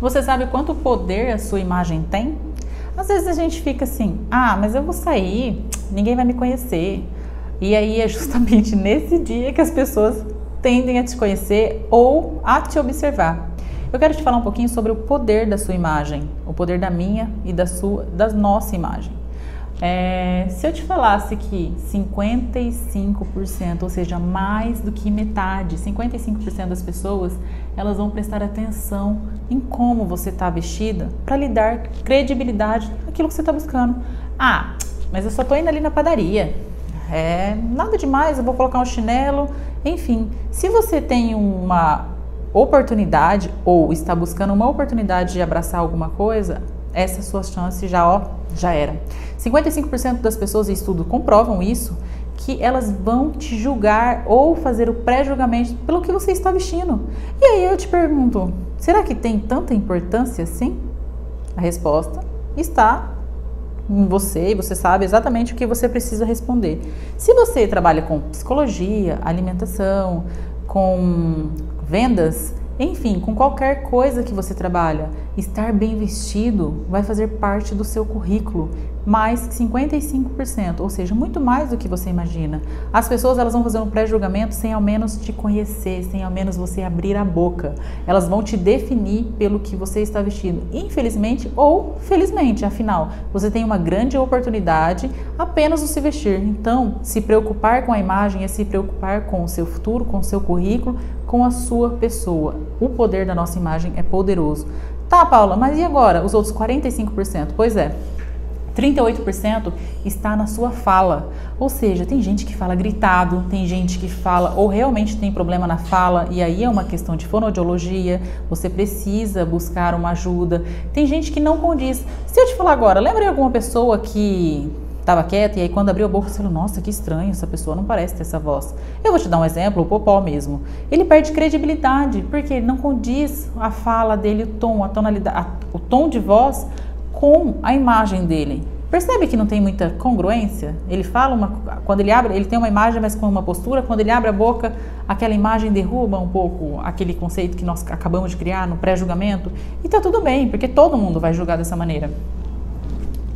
Você sabe quanto poder a sua imagem tem? Às vezes a gente fica assim: ah, mas eu vou sair, ninguém vai me conhecer. E aí é justamente nesse dia que as pessoas tendem a te conhecer ou a te observar. Eu quero te falar um pouquinho sobre o poder da sua imagem, o poder da minha e da sua, da nossa imagem. É, se eu te falasse que 55%, ou seja, mais do que metade, 55% das pessoas, elas vão prestar atenção em como você está vestida para lhe dar credibilidade naquilo que você está buscando. Ah, mas eu só estou indo ali na padaria. É nada demais, eu vou colocar um chinelo. Enfim, se você tem uma oportunidade ou está buscando uma oportunidade de abraçar alguma coisa, essa sua chance já, ó, já era. 55% das pessoas em estudo comprovam isso, que elas vão te julgar ou fazer o pré-julgamento pelo que você está vestindo. E aí eu te pergunto, será que tem tanta importância assim? A resposta está em você e você sabe exatamente o que você precisa responder. Se você trabalha com psicologia, alimentação, com vendas, enfim, com qualquer coisa que você trabalha, estar bem vestido vai fazer parte do seu currículo, mais 55%, ou seja, muito mais do que você imagina. As pessoas elas vão fazer um pré-julgamento sem ao menos te conhecer, sem ao menos você abrir a boca. Elas vão te definir pelo que você está vestido, infelizmente ou felizmente. Afinal, você tem uma grande oportunidade apenas de se vestir. Então, se preocupar com a imagem é se preocupar com o seu futuro, com o seu currículo, com a sua pessoa. O poder da nossa imagem é poderoso. Tá, Paula, mas e agora? Os outros 45%? Pois é. 38% está na sua fala. Ou seja, tem gente que fala gritado, tem gente que fala ou realmente tem problema na fala, e aí é uma questão de fonoaudiologia, você precisa buscar uma ajuda. Tem gente que não condiz. Se eu te falar agora, lembra de alguma pessoa que estava quieta e aí quando abriu a boca falou, nossa, que estranho, essa pessoa não parece ter essa voz. Eu vou te dar um exemplo, o Popó mesmo. Ele perde credibilidade, porque ele não condiz a fala dele, o tom, a tonalidade, a, o tom de voz com a imagem dele. Percebe que não tem muita congruência? Ele fala uma, quando ele abre, ele tem uma imagem, mas com uma postura. Quando ele abre a boca, aquela imagem derruba um pouco aquele conceito que nós acabamos de criar no pré-julgamento. E tá tudo bem, porque todo mundo vai julgar dessa maneira.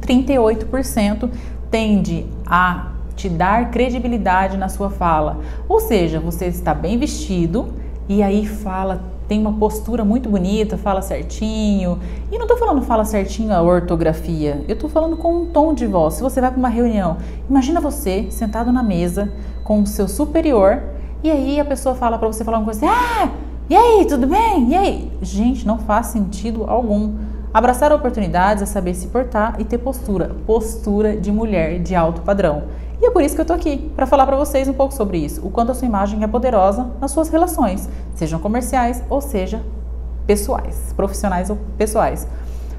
38% tende a te dar credibilidade na sua fala. Ou seja, você está bem vestido e aí fala, tem uma postura muito bonita, fala certinho. E não estou falando fala certinho a ortografia, eu estou falando com um tom de voz. Se você vai para uma reunião, imagina você sentado na mesa com o seu superior e aí a pessoa fala para você falar uma coisa assim: "Ah, e aí, tudo bem? E aí?". Gente, não faz sentido algum. Abraçar oportunidades é saber se portar e ter postura, postura de mulher de alto padrão. E é por isso que eu tô aqui, para falar para vocês um pouco sobre isso, o quanto a sua imagem é poderosa nas suas relações, sejam comerciais ou seja pessoais, profissionais ou pessoais.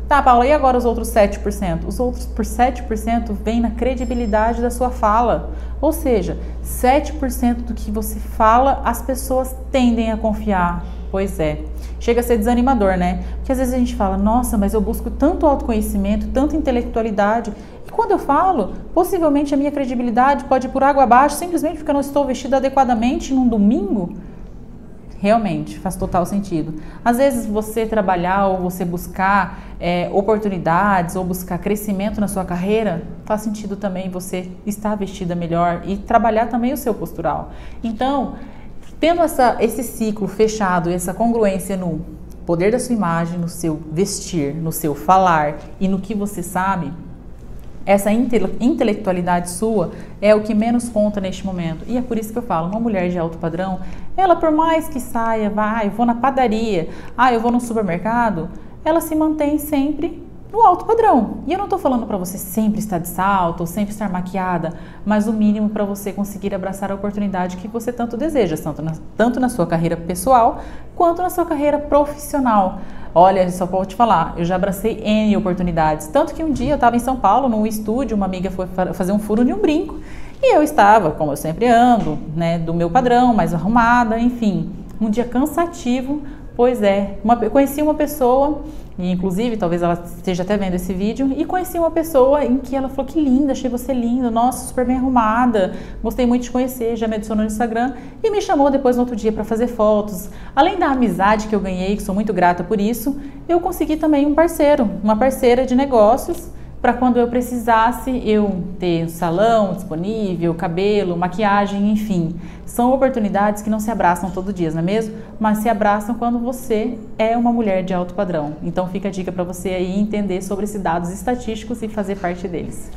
Tá, Paula, e agora os outros 7%? Os outros por 7% vêm na credibilidade da sua fala. Ou seja, 7% do que você fala, as pessoas tendem a confiar. Pois é. Chega a ser desanimador, né? Porque às vezes a gente fala, nossa, mas eu busco tanto autoconhecimento, tanta intelectualidade. E quando eu falo, possivelmente a minha credibilidade pode ir por água abaixo simplesmente porque eu não estou vestida adequadamente num domingo. Realmente, faz total sentido. Às vezes você trabalhar ou você buscar é, oportunidades ou buscar crescimento na sua carreira, faz sentido também você estar vestida melhor e trabalhar também o seu postural. Então, Tendo essa, esse ciclo fechado, essa congruência no poder da sua imagem, no seu vestir, no seu falar e no que você sabe, essa intelectualidade sua é o que menos conta neste momento. E é por isso que eu falo, uma mulher de alto padrão, ela por mais que saia, vai, eu vou na padaria, ah, eu vou no supermercado, ela se mantém sempre no alto padrão. E eu não estou falando para você sempre estar de salto ou sempre estar maquiada, mas o mínimo para você conseguir abraçar a oportunidade que você tanto deseja, tanto na, tanto na sua carreira pessoal quanto na sua carreira profissional. Olha, só vou te falar, eu já abracei N oportunidades. Tanto que um dia eu estava em São Paulo, num estúdio, uma amiga foi fazer um furo de um brinco. E eu estava, como eu sempre ando, né, do meu padrão, mais arrumada, enfim. Um dia cansativo, Pois é, uma, conheci uma pessoa, e inclusive talvez ela esteja até vendo esse vídeo, e conheci uma pessoa em que ela falou que linda, achei você linda, nossa, super bem arrumada, gostei muito de conhecer, já me adicionou no Instagram e me chamou depois no outro dia para fazer fotos. Além da amizade que eu ganhei, que sou muito grata por isso, eu consegui também um parceiro, uma parceira de negócios para quando eu precisasse eu ter um salão disponível, cabelo, maquiagem, enfim. São oportunidades que não se abraçam todo dia, não é mesmo? Mas se abraçam quando você é uma mulher de alto padrão. Então fica a dica para você aí entender sobre esses dados estatísticos e fazer parte deles.